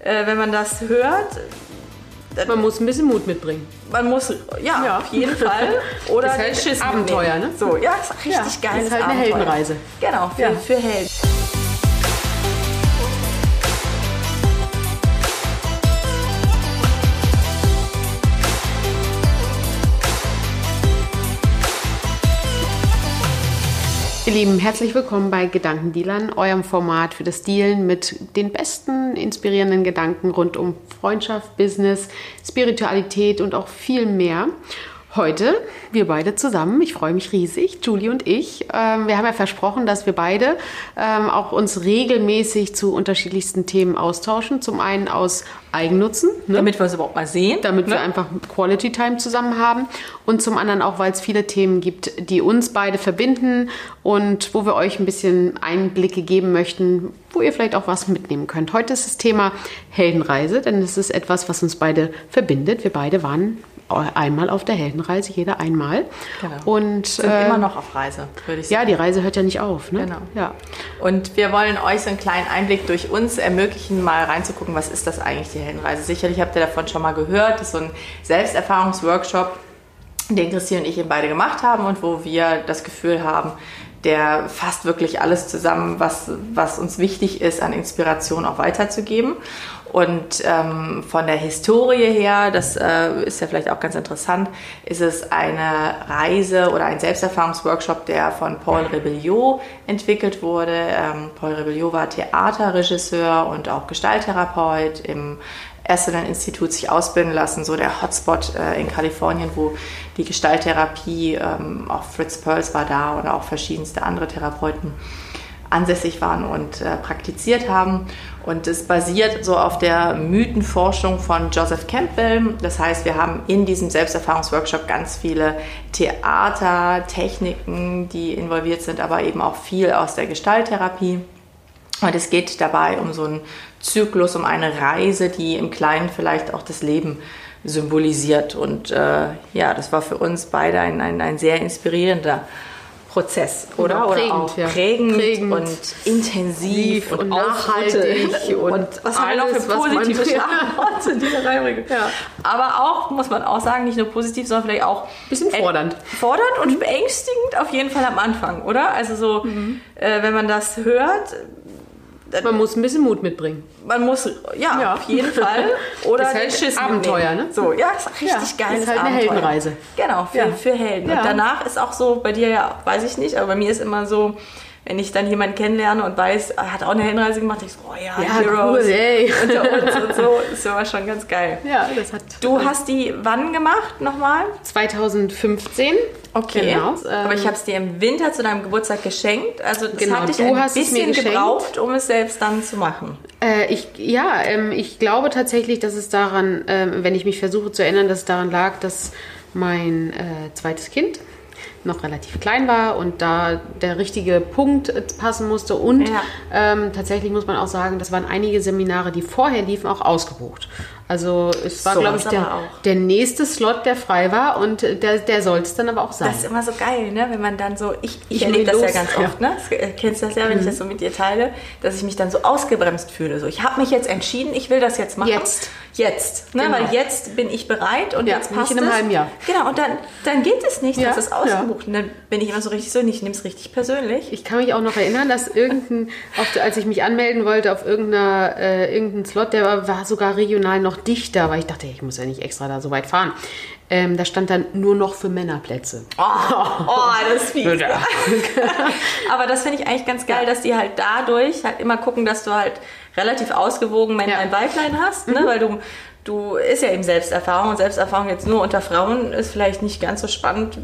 äh, wenn man das hört, Man muss ein bisschen Mut mitbringen. man muss, ja, Ja. auf jeden Fall. Oder Ist halt Schiss Abenteuer, mitnehmen. ne? So, ja, ist richtig Ja, geiles ist halt eine Abenteuer. Heldenreise. Genau, für, Ja. für Helden. Ihr Lieben, herzlich willkommen bei Gedankendealern, eurem Format für das Dealen mit den besten inspirierenden Gedanken rund um Freundschaft, Business, Spiritualität und auch viel mehr. Heute wir beide zusammen. Ich freue mich riesig, Julie und ich. Ähm, wir haben ja versprochen, dass wir beide ähm, auch uns regelmäßig zu unterschiedlichsten Themen austauschen. Zum einen aus Eigennutzen, ne? Damit wir es überhaupt mal sehen. damit wir einfach Quality Time zusammen haben und zum anderen auch, weil es viele Themen gibt, die uns beide verbinden und wo wir euch ein bisschen Einblicke geben möchten, wo ihr vielleicht auch was mitnehmen könnt. Heute ist das Thema Heldenreise, denn es ist etwas, was uns beide verbindet. Wir beide waren einmal auf der Heldenreise, jeder einmal. Genau. Und sind äh, immer noch auf Reise, würde ich sagen. ja, die Reise hört ja nicht auf. Ne? Genau. Ja. Und wir wollen euch so einen kleinen Einblick durch uns ermöglichen, mal reinzugucken, was ist das eigentlich, die Heldenreise. Sicherlich habt ihr davon schon mal gehört. Das ist so ein Selbsterfahrungsworkshop, den Christine und ich eben beide gemacht haben und wo wir das Gefühl haben, der fasst wirklich alles zusammen, was, was uns wichtig ist, an Inspiration auch weiterzugeben. Und ähm, von der Historie her, das äh, ist ja vielleicht auch ganz interessant, ist es eine Reise oder ein Selbsterfahrungsworkshop, der von Paul Rebelliot entwickelt wurde. Ähm, Paul Rebelliot war Theaterregisseur und auch Gestalttherapeut im Esalen-Institut sich ausbilden lassen, so der Hotspot äh, in Kalifornien, wo die Gestalttherapie, ähm, auch Fritz Perls war da oder auch verschiedenste andere Therapeuten ansässig waren und äh, praktiziert haben. Und es basiert so auf der Mythenforschung von Joseph Campbell. Das heißt, wir haben in diesem Selbsterfahrungsworkshop ganz viele Theater, Techniken, die involviert sind, aber eben auch viel aus der Gestalttherapie. Und es geht dabei um so einen Zyklus, um eine Reise, die im Kleinen vielleicht auch das Leben symbolisiert. Und äh, ja, das war für uns beide ein, ein, ein sehr inspirierender Prozess, oder? auch prägend, oder auch ja. prägend, Prägend. und intensiv und nachhaltig nachhaltig und, und was haben wir noch für positive Ja. Schlagworte, die wir reinbringen. Ja. Aber auch, muss man auch sagen, nicht nur positiv, sondern vielleicht auch Bisschen fordernd. fordernd und beängstigend auf jeden Fall am Anfang, oder? Also so, äh, wenn man das hört, Man muss ein bisschen Mut mitbringen. man muss, ja, Ja. auf jeden Fall. Oder Ist halt den Schiss Abenteuer, mitnehmen. ne? So, ja, ist richtig Ja, geiles ist halt eine Abenteuer. Heldenreise. Genau, für, Ja. für Helden. Und danach ist auch so, bei dir ja, weiß ich nicht, aber bei mir ist immer so, wenn ich dann jemanden kennenlerne und weiß, er hat auch eine Heldenreise gemacht, ich so, oh ja, Ja, Heroes cool, ey. unter uns und so, ist immer schon ganz geil. Ja, das hat. Du hast die wann gemacht nochmal? 2015. Okay. Genau. Aber ich habe es dir im Winter zu deinem Geburtstag geschenkt. Also das Genau, hat dich du ein hast es mir bisschen gebraucht, um es selbst dann zu machen. Äh, ich, ja, ähm, ich glaube tatsächlich, dass es daran, ähm, wenn ich mich versuche zu erinnern, dass es daran lag, dass mein äh, zweites Kind noch relativ klein war und da der richtige Punkt passen musste. Und Ja. ähm, tatsächlich muss man auch sagen, das waren einige Seminare, die vorher liefen, auch ausgebucht. Also es war, So glaube ich, der, der nächste Slot, der frei war und der, der soll es dann aber auch sein. Das ist immer so geil, ne? wenn man dann so, ich, ich Ich erlebe das ja los. ganz oft, ne? Das, äh, kennst du das ja, wenn ich das so mit dir teile, dass ich mich dann so ausgebremst fühle. So, ich habe mich jetzt entschieden, ich will das jetzt machen. Jetzt. Jetzt, ne? Genau. weil jetzt bin ich bereit und Ja, jetzt nicht passt in einem es. halben Jahr. Genau, und dann, dann geht es nicht, Ja, das ist ausgebucht. Und dann bin ich immer so richtig so, ich nehme es richtig persönlich. Ich kann mich auch noch erinnern, dass irgendein, der, als ich mich anmelden wollte auf irgendeiner, äh, irgendeinen Slot, der war, war sogar regional noch dichter, weil ich dachte, ich muss ja nicht extra da so weit fahren. Ähm, da stand dann nur noch für Männerplätze. Oh, oh das ist fies. Aber das finde ich eigentlich ganz geil, dass die halt dadurch halt immer gucken, dass du halt relativ ausgewogen Männlein, Ja. Mhm. Weiblein hast, ne? weil du, du ist ja eben Selbsterfahrung und Selbsterfahrung jetzt nur unter Frauen ist vielleicht nicht ganz so spannend,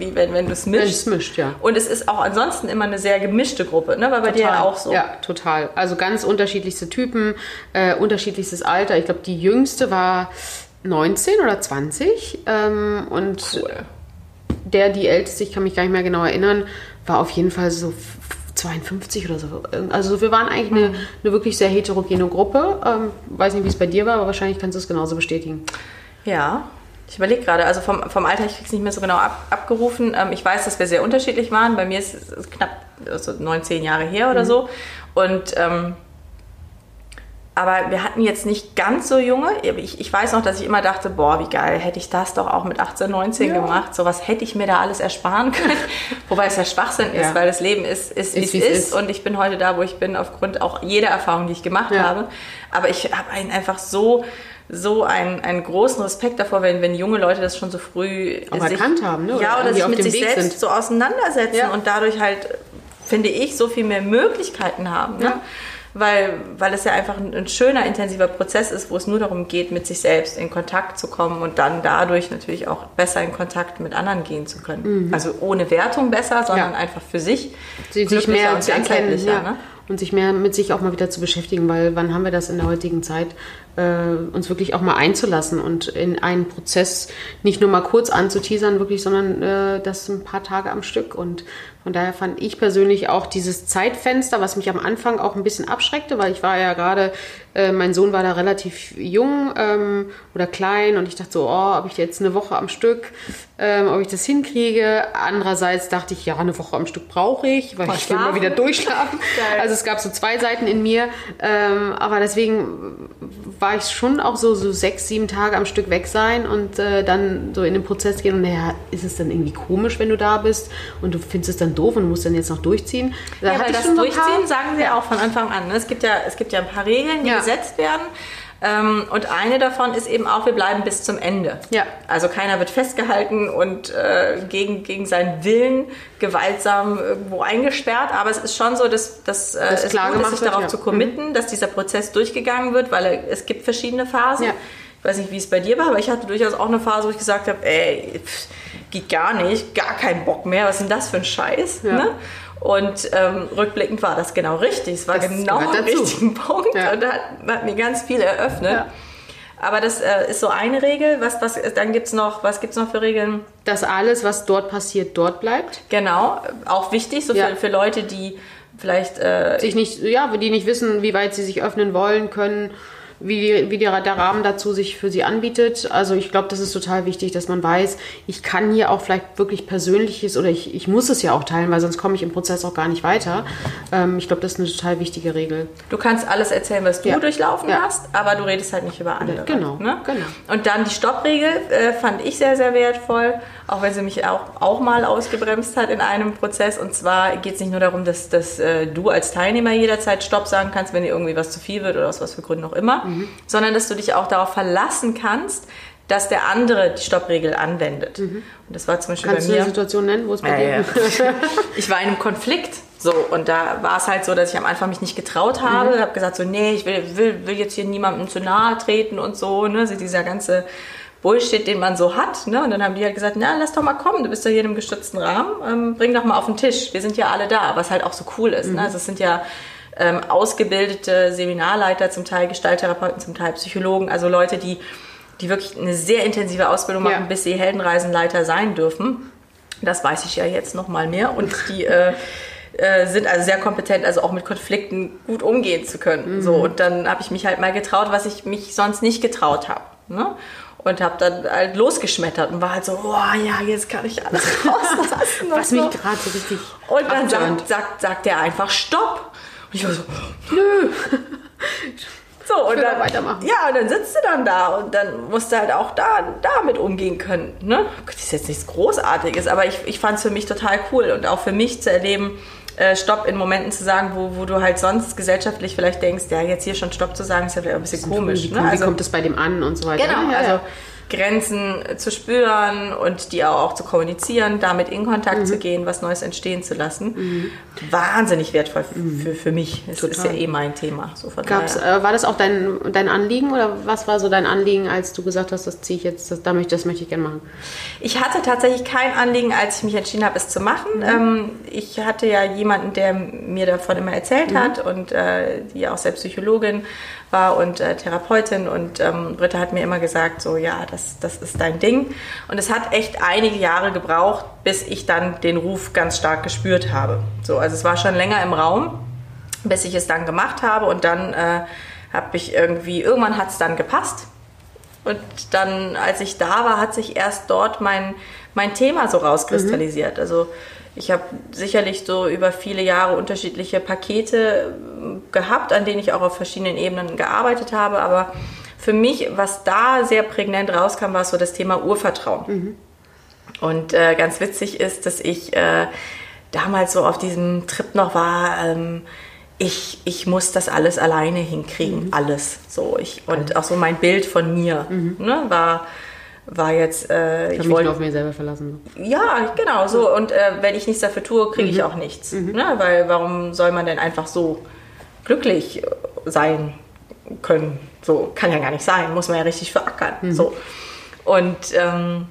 wie wenn, wenn du es Wenn mischst. es mischt, ja. Und es ist auch ansonsten immer eine sehr gemischte Gruppe, ne? weil bei dir ja auch so. Ja, total. Also ganz unterschiedlichste Typen, äh, unterschiedlichstes Alter. Ich glaube, die jüngste war 19 oder 20 ähm, und der, die älteste, ich kann mich gar nicht mehr genau erinnern, war auf jeden Fall so f- 52 oder so. Also wir waren eigentlich eine, eine wirklich sehr heterogene Gruppe. Ähm, weiß nicht, wie es bei dir war, aber wahrscheinlich kannst du es genauso bestätigen. Ja. Ich überlege gerade, also vom, vom Alter, ich krieg's nicht mehr so genau ab, abgerufen. Ähm, ich weiß, dass wir sehr unterschiedlich waren. Bei mir ist es knapp also neun, zehn Jahre her oder so. Und ähm, aber wir hatten jetzt nicht ganz so junge. Ich, ich, weiß noch, dass ich immer dachte, boah, wie geil, hätte ich das doch auch mit 18, 19 ja. gemacht. So was hätte ich mir da alles ersparen können. Wobei es ja Schwachsinn ist, ja. weil das Leben ist, ist wie es ist, ist. Und ich bin heute da, wo ich bin, aufgrund auch jeder Erfahrung, die ich gemacht ja. habe. Aber ich habe einen einfach so so einen, einen großen Respekt davor, wenn, wenn junge Leute das schon so früh auch sich, erkannt haben, ne? Oder ja, oder sich mit sich Weg selbst sind. so auseinandersetzen und dadurch halt, finde ich, so viel mehr Möglichkeiten haben. Ne? weil, weil es ja einfach ein, ein, schöner, intensiver Prozess ist, wo es nur darum geht, mit sich selbst in Kontakt zu kommen und dann dadurch natürlich auch besser in Kontakt mit anderen gehen zu können. Mhm. Also ohne Wertung besser, sondern ja. einfach für sich. Sie, sich mehr zu erkennen ja. ne? und sich mehr mit sich auch mal wieder zu beschäftigen, weil wann haben wir das in der heutigen Zeit, äh, uns wirklich auch mal einzulassen und in einen Prozess nicht nur mal kurz anzuteasern, wirklich, sondern äh, das ein paar Tage am Stück und von daher fand ich persönlich auch dieses Zeitfenster, was mich am Anfang auch ein bisschen abschreckte, weil ich war ja gerade, äh, mein Sohn war da relativ jung ähm, oder klein und ich dachte so, oh, ob ich jetzt eine Woche am Stück, ähm, ob ich das hinkriege. Andererseits dachte ich, ja, eine Woche am Stück brauche ich, weil Mal ich will mal wieder durchschlafen. also es gab so zwei Seiten in mir, ähm, aber deswegen war ich schon auch so, so sechs, sieben Tage am Stück weg sein und äh, dann so in den Prozess gehen und naja, ist es dann irgendwie komisch, wenn du da bist und du findest es dann doof und musst dann jetzt noch durchziehen. Da ja, weil das Durchziehen sagen sie auch von Anfang an. Ne? Es gibt ja, es gibt ja ein paar Regeln, die ja. gesetzt werden. Ähm, und eine davon ist eben auch, wir bleiben bis zum Ende. Ja. Also keiner wird festgehalten und äh, gegen, gegen seinen Willen gewaltsam irgendwo eingesperrt. Aber es ist schon so, dass, dass äh, das es klar gut ist, sich wird, darauf ja. zu committen, mhm. dass dieser Prozess durchgegangen wird, weil es gibt verschiedene Phasen. Ja. Ich weiß nicht, wie es bei dir war, aber ich hatte durchaus auch eine Phase, wo ich gesagt habe, ey, pff, geht gar nicht, gar keinen Bock mehr, was ist denn das für ein Scheiß? Ja. Ne? Und ähm, rückblickend war das genau richtig. Es war das genau am richtigen Punkt ja. und hat, hat, mir ganz viel eröffnet. Ja. Aber das äh, ist so eine Regel. Was, was, dann gibt's noch, was gibt es noch für Regeln? Dass alles, was dort passiert, dort bleibt. Genau, auch wichtig, so ja. für, für Leute, die vielleicht äh, sich nicht, ja, die nicht wissen, wie weit sie sich öffnen wollen können wie, wie der, der Rahmen dazu sich für sie anbietet. Also ich glaube, das ist total wichtig, dass man weiß, ich kann hier auch vielleicht wirklich Persönliches oder ich, ich muss es ja auch teilen, weil sonst komme ich im Prozess auch gar nicht weiter. Ähm, ich glaube, das ist eine total wichtige Regel. Du kannst alles erzählen, was du ja. durchlaufen ja. hast, aber du redest halt nicht über andere. Genau, ne? genau. Und dann die Stoppregel äh, fand ich sehr, sehr wertvoll, auch wenn sie mich auch, auch mal ausgebremst hat in einem Prozess. Und zwar geht es nicht nur darum, dass, dass äh, du als Teilnehmer jederzeit Stopp sagen kannst, wenn dir irgendwie was zu viel wird oder aus was für Gründen auch immer mhm. sondern dass du dich auch darauf verlassen kannst, dass der andere die Stoppregel anwendet. Mhm. Und das war zum Beispiel Kannst bei mir. du eine Situation nennen, wo es bei ja, dir? Ja. ich war in einem Konflikt. So, und da war es halt so, dass ich am Anfang mich nicht getraut habe. Mhm. habe gesagt, so, nee, ich will, will, will jetzt hier niemandem zu nahe treten und so, ne? So dieser ganze Bullshit, den man so hat. Ne? Und dann haben die halt gesagt, na, lass doch mal kommen, du bist ja hier in einem gestützten Rahmen, ähm, bring doch mal auf den Tisch. Wir sind ja alle da, was halt auch so cool ist. Ne? Mhm. Ne? Also es sind ja ähm, ausgebildete Seminarleiter, zum Teil Gestalttherapeuten, zum Teil Psychologen, also Leute, die, die wirklich eine sehr intensive Ausbildung machen, ja. bis sie Heldenreisenleiter sein dürfen. Das weiß ich ja jetzt noch mal mehr. Und die äh, äh, sind also sehr kompetent, also auch mit Konflikten gut umgehen zu können. Mhm. So, und dann habe ich mich halt mal getraut, was ich mich sonst nicht getraut habe. Ne? und habe dann halt losgeschmettert und war halt so, oh ja, jetzt kann ich alles rauslassen. Was mich gerade so richtig. Und dann sagt, sagt, sagt der einfach Stopp. Und ich war so, nö. So, und dann, weitermachen. Ja, und dann sitzt du dann da und dann musst du halt auch da damit umgehen können. Ne? Das ist jetzt nichts Großartiges, aber ich, ich fand es für mich total cool und auch für mich zu erleben, äh, Stopp in Momenten zu sagen, wo, wo du halt sonst gesellschaftlich vielleicht denkst, ja, jetzt hier schon Stopp zu sagen, ist ja vielleicht ein bisschen komisch. Wie, ne? also, wie kommt es bei dem an und so weiter. Genau, ja, also Grenzen zu spüren und die auch zu kommunizieren, damit in Kontakt mhm. zu gehen, was Neues entstehen zu lassen. Mhm. Wahnsinnig wertvoll mhm. für, für mich. Das Total. ist ja eh mein Thema. So Gab's, äh, war das auch dein, dein Anliegen oder was war so dein Anliegen, als du gesagt hast, das ziehe ich jetzt, das, das möchte ich gerne machen? Ich hatte tatsächlich kein Anliegen, als ich mich entschieden habe, es zu machen. Mhm. Ähm, ich hatte ja jemanden, der mir davon immer erzählt mhm. hat und äh, die auch selbst Psychologin war und äh, Therapeutin und ähm, Britta hat mir immer gesagt, so ja, das, das ist dein Ding. Und es hat echt einige Jahre gebraucht, bis ich dann den Ruf ganz stark gespürt habe. So, also es war schon länger im Raum, bis ich es dann gemacht habe und dann äh, habe ich irgendwie, irgendwann hat es dann gepasst. Und dann, als ich da war, hat sich erst dort mein, mein Thema so rauskristallisiert. Mhm. Also ich habe sicherlich so über viele Jahre unterschiedliche Pakete gehabt, an denen ich auch auf verschiedenen Ebenen gearbeitet habe. Aber für mich, was da sehr prägnant rauskam, war so das Thema Urvertrauen. Mhm. Und äh, ganz witzig ist, dass ich äh, damals so auf diesem Trip noch war, ähm, ich, ich muss das alles alleine hinkriegen, mhm. alles. So, ich, und auch so mein Bild von mir mhm. ne, war, war jetzt. Äh, ich, ich wollte auf mir selber verlassen. Ja, genau so. Und äh, wenn ich nichts dafür tue, kriege ich mhm. auch nichts. Mhm. Ne? Weil warum soll man denn einfach so glücklich sein können? So kann ja gar nicht sein. Muss man ja richtig verackern. Mhm. So. Und ähm,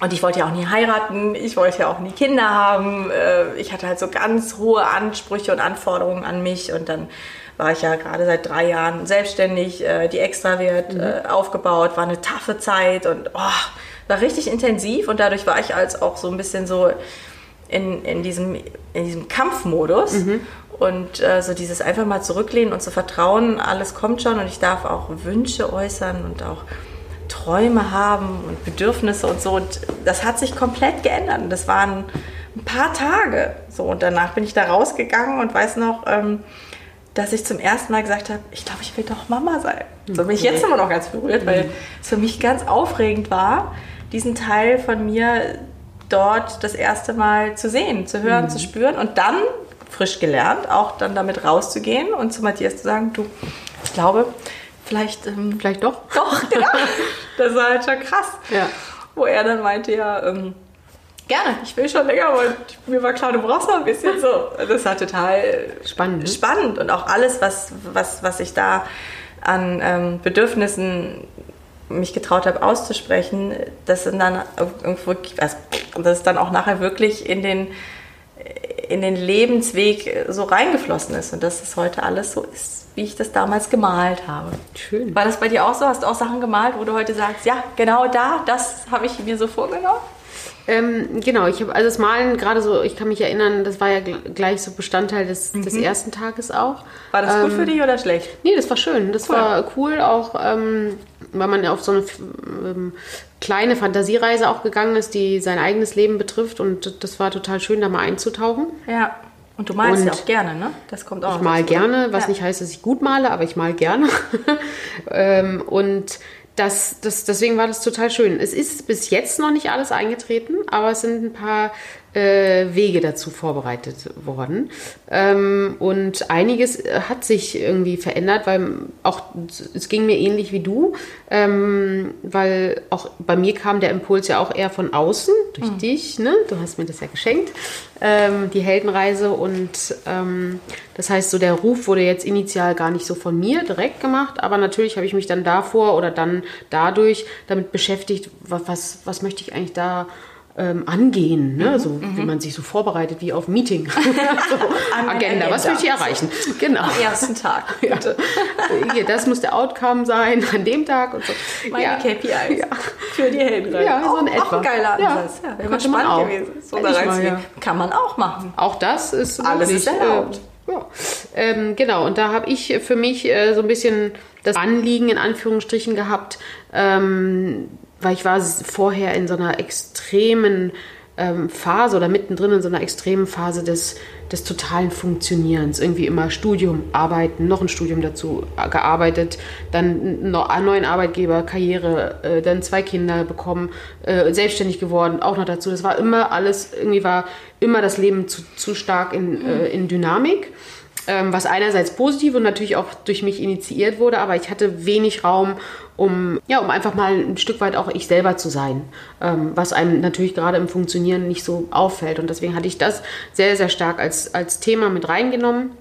und ich wollte ja auch nie heiraten, ich wollte ja auch nie Kinder haben. Äh, ich hatte halt so ganz hohe Ansprüche und Anforderungen an mich. Und dann war ich ja gerade seit drei Jahren selbstständig, äh, die Extrawert mhm. Äh, aufgebaut, war eine taffe Zeit und oh, war richtig intensiv. Und dadurch war ich als auch so ein bisschen so in, in, diesem, in diesem Kampfmodus. Mhm. Und äh, so dieses einfach mal zurücklehnen und zu vertrauen, alles kommt schon und ich darf auch Wünsche äußern und auch Träume haben und Bedürfnisse und so. Und das hat sich komplett geändert. Und das waren ein paar Tage. So, und danach bin ich da rausgegangen und weiß noch, ähm, dass ich zum ersten Mal gesagt habe, ich glaube, ich will doch Mama sein. So bin ich jetzt immer noch ganz berührt, weil es für mich ganz aufregend war, diesen Teil von mir dort das erste Mal zu sehen, zu hören, mhm. zu spüren und dann frisch gelernt, auch dann damit rauszugehen und zu Matthias zu sagen, du, ich glaube, vielleicht, ähm, vielleicht doch. Doch, genau. das war halt schon krass. Ja. Wo er dann meinte, ja, ähm, gerne, ich will schon länger und mir war klar, du brauchst noch ein bisschen so. Das war total spannend. Ne? Spannend und auch alles, was, was, was ich da an ähm, Bedürfnissen mich getraut habe auszusprechen, das sind dann irgendwo, also, das ist dann auch nachher wirklich in den in den Lebensweg so reingeflossen ist und dass es heute alles so ist wie ich das damals gemalt habe. Schön. War das bei dir auch so? Hast du auch Sachen gemalt, wo du heute sagst, ja, genau da, das habe ich mir so vorgenommen? Ähm, genau, ich habe also das Malen gerade so, ich kann mich erinnern, das war ja gleich so Bestandteil des, mhm. des ersten Tages auch. War das ähm, gut für dich oder schlecht? Nee, das war schön. Das cool. war cool, auch ähm, weil man auf so eine ähm, kleine Fantasiereise auch gegangen ist, die sein eigenes Leben betrifft und das war total schön, da mal einzutauchen. Ja. Und du malst und ja auch gerne, ne? Das kommt auch. Ich mal gerne, was ja. nicht heißt, dass ich gut male, aber ich mal gerne. ähm, und das, das, deswegen war das total schön. Es ist bis jetzt noch nicht alles eingetreten, aber es sind ein paar Wege dazu vorbereitet worden. Ähm, und einiges hat sich irgendwie verändert, weil auch es ging mir ähnlich wie du, ähm, weil auch bei mir kam der Impuls ja auch eher von außen, durch mhm. dich, ne? Du hast mir das ja geschenkt, ähm, die Heldenreise. Und das heißt, so der Ruf wurde jetzt initial gar nicht so von mir direkt gemacht, aber natürlich habe ich mich dann davor oder dann dadurch damit beschäftigt, was, was möchte ich eigentlich da ähm, angehen, ne? Mhm, so wie mhm. man sich so vorbereitet wie auf Meeting. so, Agenda, Agenda, was will ich erreichen? Genau. Am ersten Tag. Ja. Das muss der Outcome sein an dem Tag und so. Meine ja. KPIs ja. für die Heldenreise. Ja, so ein etwa. Auch ein geiler Ansatz. Ja, ja, könnte man auch. gewesen. So mal, ja. Kann man auch machen. Auch das ist alles wirklich, ist erlaubt. Äh, ja. Ähm, genau, und da habe ich für mich äh, so ein bisschen das Anliegen in Anführungsstrichen gehabt, ähm, weil ich war vorher in so einer extremen ähm, Phase oder mittendrin in so einer extremen Phase des, des totalen Funktionierens. Irgendwie immer Studium, Arbeiten, noch ein Studium dazu äh, gearbeitet, dann noch einen neuen Arbeitgeber, Karriere, äh, dann zwei Kinder bekommen, äh, selbstständig geworden, auch noch dazu. Das war immer alles, irgendwie war immer das Leben zu, zu stark in, äh, in Dynamik. Ähm, was einerseits positiv und natürlich auch durch mich initiiert wurde, aber ich hatte wenig Raum, um, ja, um einfach mal ein Stück weit auch ich selber zu sein, ähm, was einem natürlich gerade im Funktionieren nicht so auffällt. Und deswegen hatte ich das sehr, sehr stark als, als Thema mit reingenommen.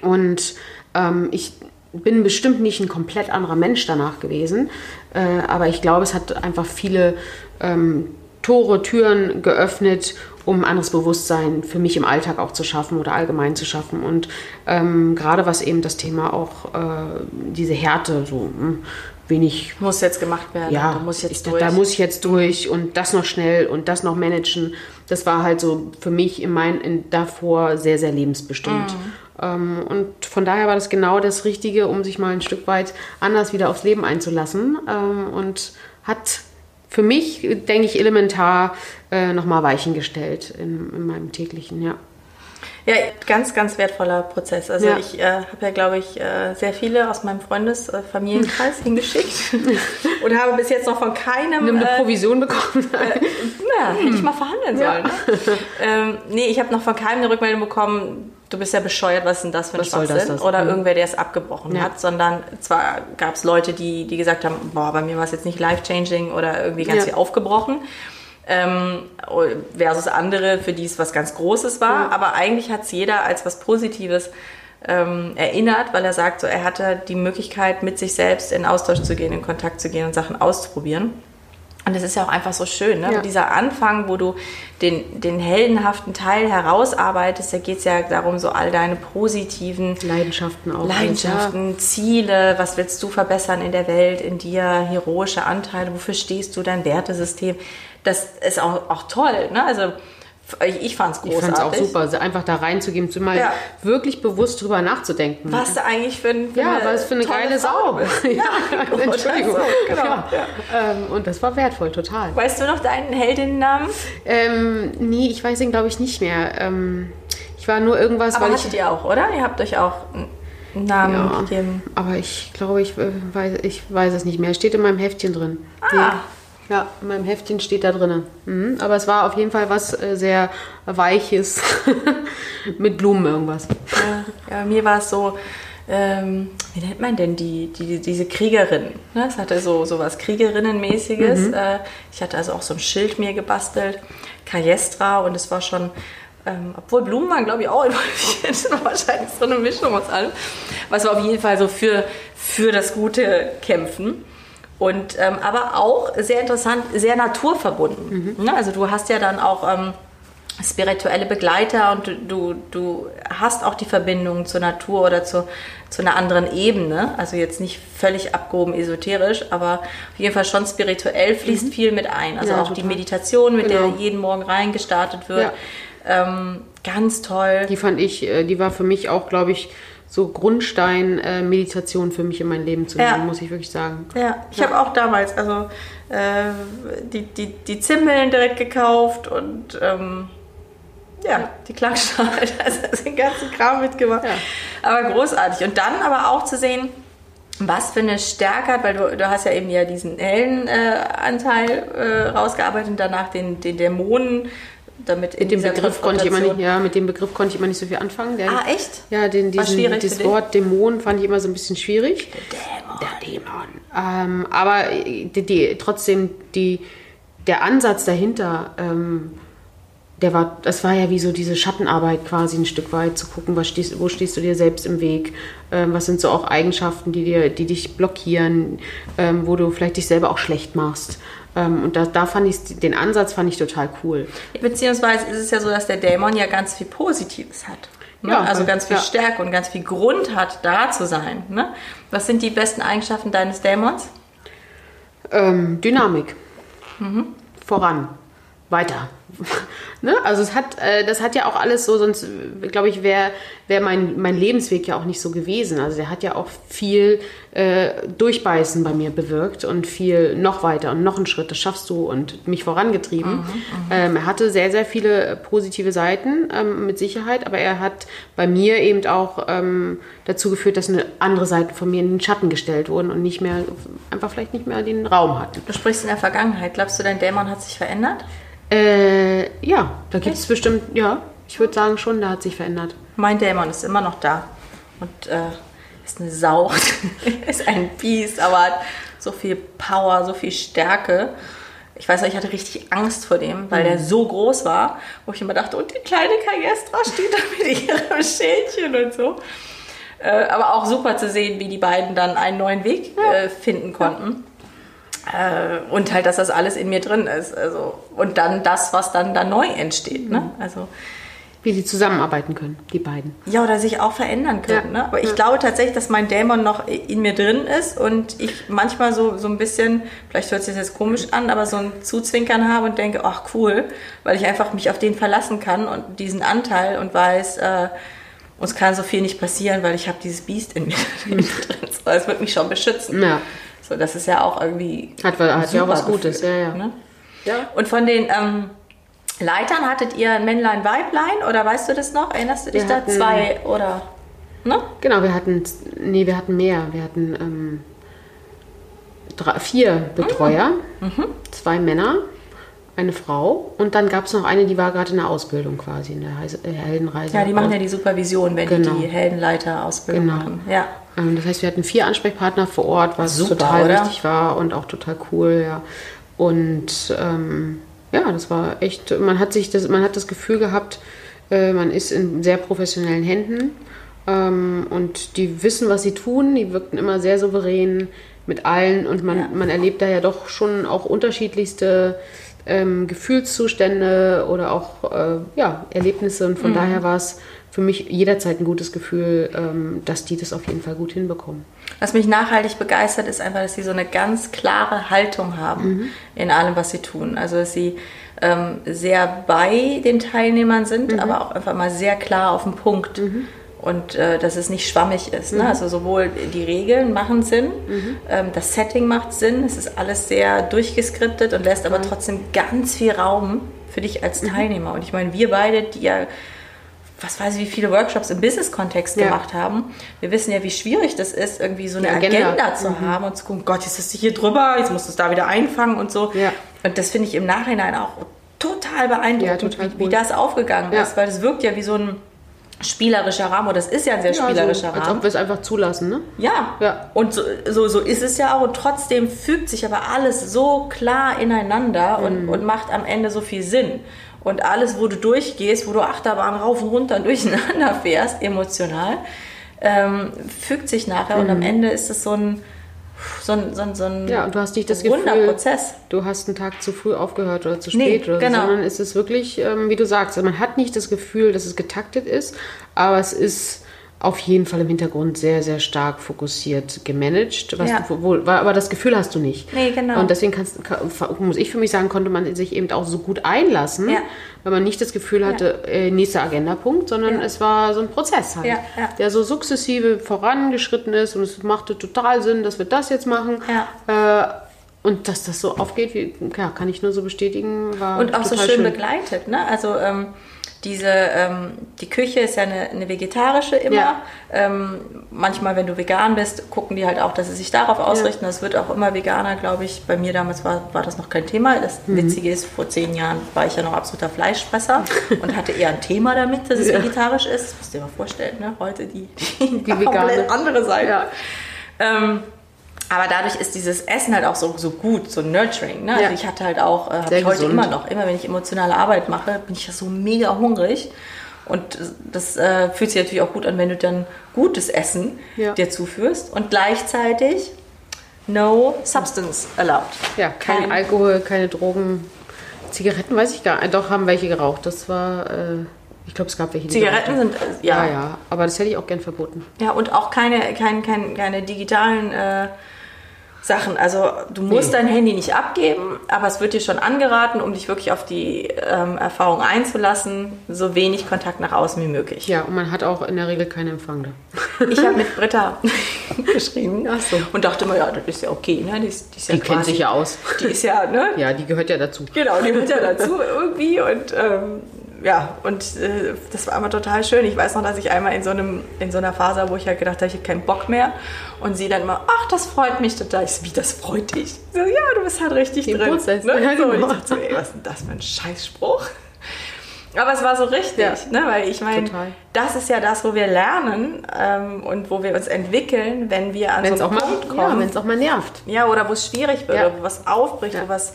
Und ähm, ich bin bestimmt nicht ein komplett anderer Mensch danach gewesen, äh, aber ich glaube, es hat einfach viele ähm, Tore, Türen geöffnet, um ein anderes Bewusstsein für mich im Alltag auch zu schaffen oder allgemein zu schaffen. Und ähm, gerade was eben das Thema auch äh, diese Härte, so hm, wenig. Muss jetzt gemacht werden. Ja, da muss ich jetzt ich, durch. da muss ich jetzt durch und das noch schnell und das noch managen. Das war halt so für mich in mein, in, davor sehr, sehr lebensbestimmt. Ähm, und von daher war das genau das Richtige, um sich mal ein Stück weit anders wieder aufs Leben einzulassen. Ähm, und hat für mich, denke ich, elementar äh, nochmal Weichen gestellt in, in meinem täglichen, ja. Ja, ganz, ganz wertvoller Prozess. Also Ja. ich äh, habe ja, glaube ich, äh, sehr viele aus meinem Freundes-, äh, Familienkreis hingeschickt und habe bis jetzt noch von keinem... Nimm eine äh, Provision bekommen. Ja, hätte ich mal verhandeln Ja. sollen. Ne? ähm, nee, ich habe noch von keinem eine Rückmeldung bekommen, du bist ja bescheuert, was ist denn das für ein Was das, Schwachsinn? das? Oder Mhm. irgendwer, der es abgebrochen Ja. hat, sondern zwar gab es Leute, die, die gesagt haben, boah, bei mir war es jetzt nicht life-changing oder irgendwie ganz Ja. viel aufgebrochen. Ähm, versus andere, für die es was ganz Großes war. Aber eigentlich hat es jeder als was Positives ähm, erinnert, weil er sagt, so, er hatte die Möglichkeit, mit sich selbst in Austausch zu gehen, in Kontakt zu gehen und Sachen auszuprobieren. Und das ist ja auch einfach so schön, ne? Ja. Dieser Anfang, wo du den, den heldenhaften Teil herausarbeitest, da geht es ja darum, so all deine positiven Leidenschaften auch. Leidenschaften, Ziele, was willst du verbessern in der Welt, in dir, heroische Anteile, wofür stehst du, dein Wertesystem. Das ist auch, auch toll, ne? Also ich, fand es Ich fand großartig. es auch super, also einfach da reinzugehen, zu mal Ja. wirklich bewusst drüber nachzudenken. Was du eigentlich für, ein, für Ja, eine was für eine geile Sau. ja, Entschuldigung. so, genau. Ja. Ähm, und das war wertvoll, total. Weißt du noch deinen Heldinnennamen? Ähm, nee, ich weiß ihn, glaube ich, nicht mehr. Ähm, ich war nur irgendwas, Aber weil hattet ich. ihr auch, oder? Ihr habt euch auch einen Namen gegeben. aber ich glaube, ich, äh, weiß, ich weiß es nicht mehr. Steht in meinem Heftchen drin. Ah. Ja, in meinem Heftchen steht da drin. Mhm. Aber es war auf jeden Fall was äh, sehr Weiches mit Blumen irgendwas. Ja, ja, mir war es so, ähm, wie nennt man denn die, die diese Kriegerin? Ne? Es hatte so, so was Kriegerinnenmäßiges. Äh, ich hatte also auch so ein Schild mir gebastelt, Cajestra, und es war schon, ähm, obwohl Blumen waren, glaube ich, auch involviert. Wahrscheinlich so eine Mischung aus allem. Was war auf jeden Fall so für, für das gute Kämpfen. Und ähm, aber auch sehr interessant, sehr naturverbunden. Ne? Also du hast ja dann auch ähm, spirituelle Begleiter und du, du, hast auch die Verbindung zur Natur oder zu, zu einer anderen Ebene. Also jetzt nicht völlig abgehoben esoterisch, aber auf jeden Fall schon spirituell fließt viel mit ein. Also Ja, auch die total. Meditation, mit Genau. der jeden Morgen reingestartet wird. Ähm, ganz toll. Die fand ich, äh, die war für mich auch, glaube ich, so Grundstein äh, Meditation für mich in mein Leben zu Ja. nehmen, muss ich wirklich sagen. Ja, ich habe auch damals also äh, die, die, die Zimmeln direkt gekauft und ähm, ja, die Klangschale, also den ganzen Kram mitgemacht. Ja. Aber großartig. Und dann aber auch zu sehen, was für eine Stärke hat, weil du, du hast ja eben ja diesen hellen äh, Anteil äh, rausgearbeitet und danach den, den Dämonen, damit Mit dem Begriff konnte ich immer nicht, ja, mit dem Begriff konnte ich immer nicht so viel anfangen. Der, Ah, echt? Ja, den, diesen, dieses? Wort Dämon fand ich immer so ein bisschen schwierig. Dämon. Der Dämon. Ähm, aber äh, die, die, trotzdem die, der Ansatz dahinter, ähm, der war, das war ja wie so diese Schattenarbeit quasi ein Stück weit zu gucken, was stehst, wo stehst du dir selbst im Weg, ähm, was sind so auch Eigenschaften, die dir, die dich blockieren, ähm, wo du vielleicht dich selber auch schlecht machst. Ähm, und da, da fand ich den Ansatz fand ich total cool. Beziehungsweise ist es ja so, dass der Dämon ja ganz viel Positives hat. Ne? Ja, also ganz viel ja. Stärke und ganz viel Grund hat, da zu sein. Ne? Was sind die besten Eigenschaften deines Dämons? Ähm, Dynamik. Voran. Weiter. ne? Also es hat, äh, das hat ja auch alles so, sonst äh, glaube ich, wäre wär mein, mein Lebensweg ja auch nicht so gewesen. Also der hat ja auch viel äh, Durchbeißen bei mir bewirkt und viel noch weiter und noch einen Schritt, das schaffst du und mich vorangetrieben. ähm, er hatte sehr, sehr viele positive Seiten ähm, mit Sicherheit, aber er hat bei mir eben auch ähm, dazu geführt, dass eine andere Seiten von mir in den Schatten gestellt wurden und nicht mehr, einfach vielleicht nicht mehr den Raum hatten. Du sprichst in der Vergangenheit. Glaubst du, dein Dämon hat sich verändert? Äh, ja, da gibt es bestimmt, ja, ich würde sagen schon, da hat sich verändert. Mein Dämon ist immer noch da. Und äh, ist eine Sau. ist ein Biest, aber hat so viel Power, so viel Stärke. Ich weiß noch, ich hatte richtig Angst vor dem, weil der so groß war, wo ich immer dachte, und die kleine Cajestra steht da mit ihrem Schälchen und so. Äh, aber auch super zu sehen, wie die beiden dann einen neuen Weg äh, finden konnten. Äh, und halt, dass das alles in mir drin ist. Also, und dann das, was dann da neu entsteht. Ne? Also, Wie die zusammenarbeiten können, die beiden. Ja, oder sich auch verändern können. Ja. Ne? Aber ich Ja. glaube tatsächlich, dass mein Dämon noch in mir drin ist und ich manchmal so, so ein bisschen, vielleicht hört sich das jetzt komisch an, aber so ein Zuzwinkern habe und denke, ach cool, weil ich einfach mich auf den verlassen kann und diesen Anteil und weiß, äh, uns kann so viel nicht passieren, weil ich habe dieses Biest in mir drin. So, es wird mich schon beschützen. Ja. So, das ist ja auch irgendwie. Hat, hat ja auch was Gutes, Gefühl, ja, ja. Ne? ja. Und von den ähm, Leitern hattet ihr ein Männlein, Weiblein oder weißt du das noch? Erinnerst du dich Wir da? hatten- Zwei oder? Ne? Genau, wir hatten, nee, wir hatten mehr. Wir hatten ähm, drei, vier Betreuer, zwei Männer, eine Frau und dann gab es noch eine, die war gerade in der Ausbildung quasi, in der Heise, äh, Heldenreise. Ja, die machen ja die Supervision, wenn Genau. die die Heldenleiter-Ausbildung Genau. machen. Ja. Ähm, Das heißt, wir hatten vier Ansprechpartner vor Ort, was Super, total oder? wichtig war und auch total cool, ja. Und ähm, ja, das war echt, man hat sich das, man hat das Gefühl gehabt, äh, man ist in sehr professionellen Händen ähm, und die wissen, was sie tun, die wirkten immer sehr souverän mit allen und man, Ja. man erlebt da ja doch schon auch unterschiedlichste ähm, Gefühlszustände oder auch äh, ja, Erlebnisse und von daher war es für mich jederzeit ein gutes Gefühl, ähm, dass die das auf jeden Fall gut hinbekommen. Was mich nachhaltig begeistert, ist einfach, dass sie so eine ganz klare Haltung haben in allem, was sie tun. Also, dass sie ähm, sehr bei den Teilnehmern sind, aber auch einfach mal sehr klar auf den Punkt. Und äh, dass es nicht schwammig ist. Ne? Also sowohl die Regeln machen Sinn, ähm, das Setting macht Sinn, es ist alles sehr durchgeskriptet und lässt aber trotzdem ganz viel Raum für dich als Teilnehmer. Und ich meine, wir beide, die ja was weiß ich, wie viele Workshops im Business-Kontext Ja. gemacht haben. Wir wissen ja, wie schwierig das ist, irgendwie so eine Agenda, Agenda. zu haben und zu gucken, Gott, jetzt ist sie hier drüber, jetzt musst du es da wieder einfangen und so. Ja. Und das finde ich im Nachhinein auch total beeindruckend, Ja, total wie, wie cool. das aufgegangen ist, weil das wirkt ja wie so ein spielerischer Rahmen, oder das ist ja ein sehr spielerischer so, als Rahmen. ob wir es einfach zulassen, ne? Ja. Ja. Und so, so, so ist es ja auch. Und trotzdem fügt sich aber alles so klar ineinander Mhm. und, und macht am Ende so viel Sinn. Und alles, wo du durchgehst, wo du Achterbahn rauf und runter und durcheinander fährst, emotional, ähm, fügt sich nachher. Und am Ende ist es so ein, so ein, so ein, so ein. Ja, und du hast nicht das Gefühl, Prozess. du hast einen Tag zu früh aufgehört oder zu Nee, spät, oder genau. so, sondern es ist wirklich, ähm, wie du sagst, man hat nicht das Gefühl, dass es getaktet ist, aber es ist auf jeden Fall im Hintergrund sehr, sehr stark fokussiert gemanagt. Was Ja. du, wo, aber das Gefühl hast du nicht. Nee, genau. Und deswegen kannst, kann, muss ich für mich sagen, konnte man sich eben auch so gut einlassen, Ja. weil man nicht das Gefühl hatte, äh, nächster Agendapunkt, sondern Ja. es war so ein Prozess halt, Ja, ja. der so sukzessive vorangeschritten ist und es machte total Sinn, dass wir das jetzt machen. Ja. Äh, und dass das so aufgeht, wie, ja, kann ich nur so bestätigen, war Und auch so total schön, begleitet. Ne? Also ähm, diese, ähm, die Küche ist ja eine, eine vegetarische immer. Ja. Ähm, manchmal, wenn du vegan bist, gucken die halt auch, dass sie sich darauf ausrichten. Das wird auch immer veganer, glaube ich. Bei mir damals war, war das noch kein Thema. Das Mhm. Witzige ist, vor zehn Jahren war ich ja noch absoluter Fleischfresser und hatte eher ein Thema damit, dass es Ja. vegetarisch ist. Das musst du dir mal vorstellen, ne? heute die, die, vegane. komplett andere Seite. Aber dadurch ist dieses Essen halt auch so, so gut, so nurturing. Ne? Ja. Also ich hatte halt auch, äh, habe ich heute gesund. immer noch, immer wenn ich emotionale Arbeit mache, bin ich ja so mega hungrig. Und das äh, fühlt sich natürlich auch gut an, wenn du dann gutes Essen Ja. dir zuführst und gleichzeitig no substance allowed. Ja, kein, Alkohol, keine Drogen. Zigaretten weiß ich gar nicht. Doch, haben welche geraucht. Das war, äh, ich glaube, es gab welche. Zigaretten sind, äh, ja, ja, ja. ja. Aber das hätte ich auch gern verboten. und auch keine, kein, kein, keine digitalen äh, Sachen. Also du musst Nee. dein Handy nicht abgeben, aber es wird dir schon angeraten, um dich wirklich auf die ähm, Erfahrung einzulassen, so wenig Kontakt nach außen wie möglich. Ja, und man hat auch in der Regel keinen Empfang da. Ich habe mit Britta geschrieben Ach so. und dachte mir, ja, das ist ja okay. Ne? Die, ist, die, ist ja Die kennt quasi- sich ja aus. Die ist ja, ne? Ja, die gehört ja dazu. Genau, die wird ja dazu irgendwie und ähm, ja, und äh, das war immer total schön. Ich weiß noch, dass ich einmal in so, einem, in so einer Phase, war, wo ich halt gedacht habe, ich habe keinen Bock mehr und sie dann immer, ach, das freut mich total. Ich so, wie, das freut dich? So, ja, du bist halt richtig Im drin. Prozess. Ne? Ja, so, und ich genau. dachte so, ey, was ist denn das für ein Scheißspruch? Aber es war so richtig, Ja, ne? weil ich meine, das ist ja das, wo wir lernen ähm, und wo wir uns entwickeln, wenn wir an Wenn es so auch, einen mal, Punkt ja, kommen. wenn's auch mal nervt. Ja, oder wo es schwierig wird, Ja. oder wo was aufbricht, Ja. wo, was,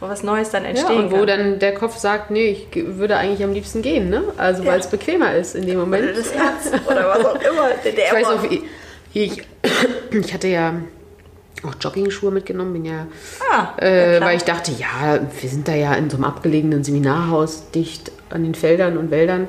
wo was Neues dann Ja, entstehen und wo kann. dann der Kopf sagt, nee, ich würde eigentlich am liebsten gehen, ne? Also Ja. weil es bequemer ist in dem Moment. Oder das Herz oder was auch immer. Der, Ich weiß noch, wie ich, ich hatte ja auch Jogging-Schuhe mitgenommen. Bin ja, Ah, äh, ja, weil ich dachte, ja, wir sind da ja in so einem abgelegenen Seminarhaus, dicht an den Feldern und Wäldern.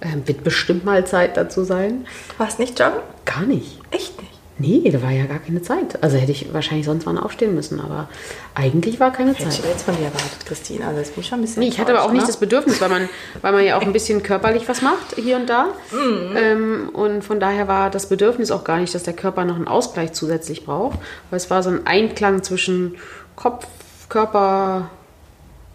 Ähm, wird bestimmt mal Zeit dazu sein. Du warst nicht joggen? Gar nicht. Echt nicht. Nee, da war ja gar keine Zeit. Also hätte ich wahrscheinlich sonst wann aufstehen müssen, aber eigentlich war keine Hätte ich Zeit. aber jetzt von dir erwartet, Christine. Also jetzt bin ich schon ein bisschen Nee, ich hatte aber auch enttäuscht, nicht ne? das Bedürfnis, weil man, weil man ja auch ein bisschen körperlich was macht hier und da. Mhm. Ähm, und von daher war das Bedürfnis auch gar nicht, dass der Körper noch einen Ausgleich zusätzlich braucht. Weil es war so ein Einklang zwischen Kopf, Körper,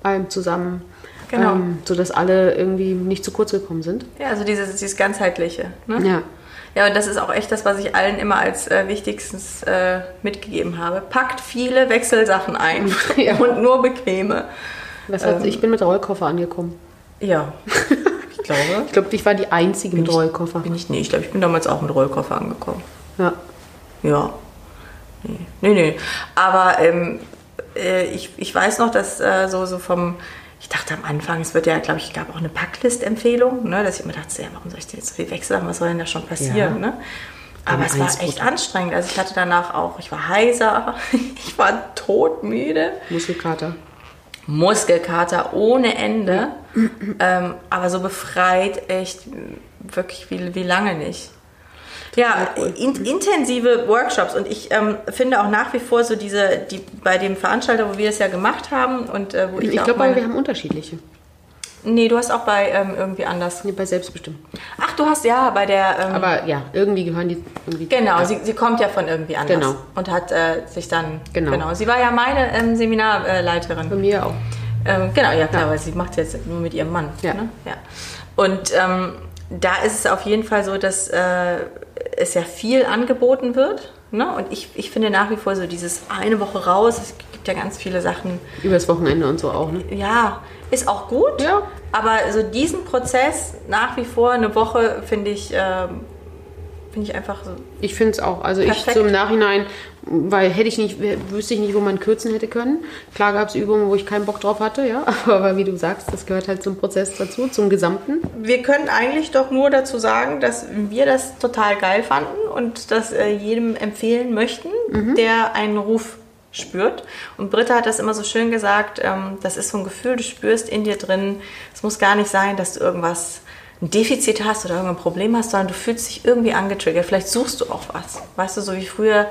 allem zusammen. Genau. Ähm, sodass alle irgendwie nicht zu kurz gekommen sind. Ja, also dieses, dieses ganzheitliche. Ne? Ja. Ja, und das ist auch echt das, was ich allen immer als äh, wichtigstes äh, mitgegeben habe. Packt viele Wechselsachen ein Ja. und nur bequeme. Was hat, ich bin mit Rollkoffer angekommen. Ja, ich glaube. Ich glaube, ich war die Einzige mit ich- Rollkoffer. Bin ich, nee, ich glaube, ich bin damals auch mit Rollkoffer angekommen. Ja. Ja. Nee, nee. nee. Aber ähm, äh, ich, ich weiß noch, dass äh, so, so vom. Ich dachte am Anfang, es wird ja, glaube ich, gab auch eine Packlist-Empfehlung, ne, dass ich mir dachte, ja, warum soll ich denn jetzt so viel wechseln? Was soll denn da schon passieren? Ja. Ne? Aber es war echt anstrengend. Also ich hatte danach auch, ich war heiser, ich war todmüde. Muskelkater. Muskelkater ohne Ende, ähm, aber so befreit echt wirklich wie, wie lange nicht. Ja, in, intensive Workshops und ich ähm, finde auch nach wie vor so diese, die bei dem Veranstalter, wo wir es ja gemacht haben und äh, wo ich, Ich ja glaube wir haben unterschiedliche. Nee, du hast auch bei ähm, irgendwie anders. Nee, bei Selbstbestimmt. Ach, du hast ja bei der ähm, Aber ja, irgendwie gehören die irgendwie. Genau, Ja. sie, sie kommt ja von irgendwie anders Genau. und hat äh, sich dann Genau. Sie war ja meine ähm, Seminarleiterin. Bei mir auch. Ähm, genau, ja klar, weil sie macht jetzt nur mit ihrem Mann. Ja. Ne? ja. Und ähm, da ist es auf jeden Fall so, dass äh, es ja viel angeboten wird. Ne? Und ich, ich finde nach wie vor so dieses eine Woche raus, es gibt ja ganz viele Sachen, Übers Wochenende und so auch, ne? ja, ist auch gut. Ja. Aber so diesen Prozess nach wie vor eine Woche finde ich, ähm, finde ich einfach so. Ich finde es auch. Also ich Perfekt. so im Nachhinein, weil hätte ich nicht, wüsste ich nicht, wo man kürzen hätte können. Klar gab es Übungen, wo ich keinen Bock drauf hatte, ja. Aber wie du sagst, das gehört halt zum Prozess dazu, zum Gesamten. Wir können eigentlich doch nur dazu sagen, dass wir das total geil fanden und das äh, jedem empfehlen möchten, der einen Ruf spürt. Und Britta hat das immer so schön gesagt, ähm, das ist so ein Gefühl, du spürst in dir drin, es muss gar nicht sein, dass du irgendwas ein Defizit hast oder irgendein Problem hast, sondern du fühlst dich irgendwie angetriggert. Vielleicht suchst du auch was. Weißt du, so wie früher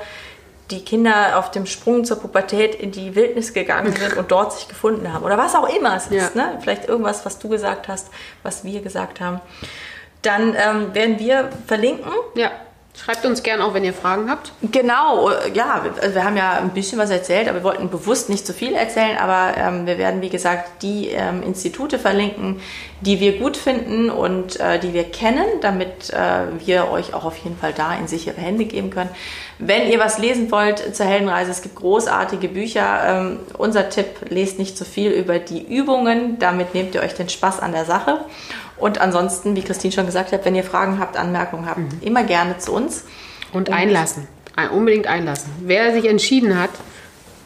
die Kinder auf dem Sprung zur Pubertät in die Wildnis gegangen sind und dort sich gefunden haben. Oder was auch immer es ist. Ja. Ne? Vielleicht irgendwas, was du gesagt hast, was wir gesagt haben. Dann ähm, werden wir verlinken. Ja. Schreibt uns gern auch, wenn ihr Fragen habt. Genau, ja, wir, wir haben ja ein bisschen was erzählt, aber wir wollten bewusst nicht zu viel erzählen, aber ähm, wir werden, wie gesagt, die ähm, Institute verlinken, die wir gut finden und äh, die wir kennen, damit äh, wir euch auch auf jeden Fall da in sichere Hände geben können. Wenn ihr was lesen wollt zur Heldenreise, es gibt großartige Bücher. Ähm, unser Tipp, lest nicht zu viel über die Übungen, damit nehmt ihr euch den Spaß an der Sache. Und ansonsten, wie Christine schon gesagt hat, wenn ihr Fragen habt, Anmerkungen habt, immer gerne zu uns. Und einlassen. Ein, unbedingt einlassen. Wer sich entschieden hat,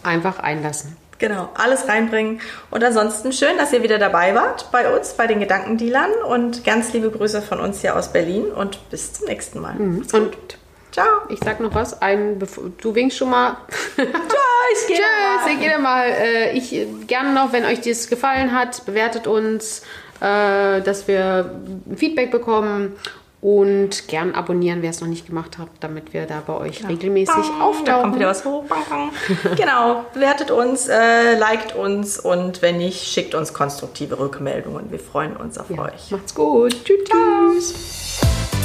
einfach einlassen. Genau, alles reinbringen. Und ansonsten schön, dass ihr wieder dabei wart bei uns, bei den Gedankendealern. Und ganz liebe Grüße von uns hier aus Berlin und bis zum nächsten Mal. Und Ciao. ich sag noch was. Ein, du winkst schon mal. Tschüss. geht Tschüss, ich gehe mal. Äh, ich äh, gerne noch, wenn euch das gefallen hat, bewertet uns, äh, dass wir Feedback bekommen und gern abonnieren, wer es noch nicht gemacht hat, damit wir da bei euch regelmäßig Bang, Da kommt auftauchen. wieder was hoch. Bang, bang. genau, bewertet uns, äh, liked uns und wenn nicht, schickt uns konstruktive Rückmeldungen. Wir freuen uns auf Ja, euch. macht's gut. Tschüss. tschüss.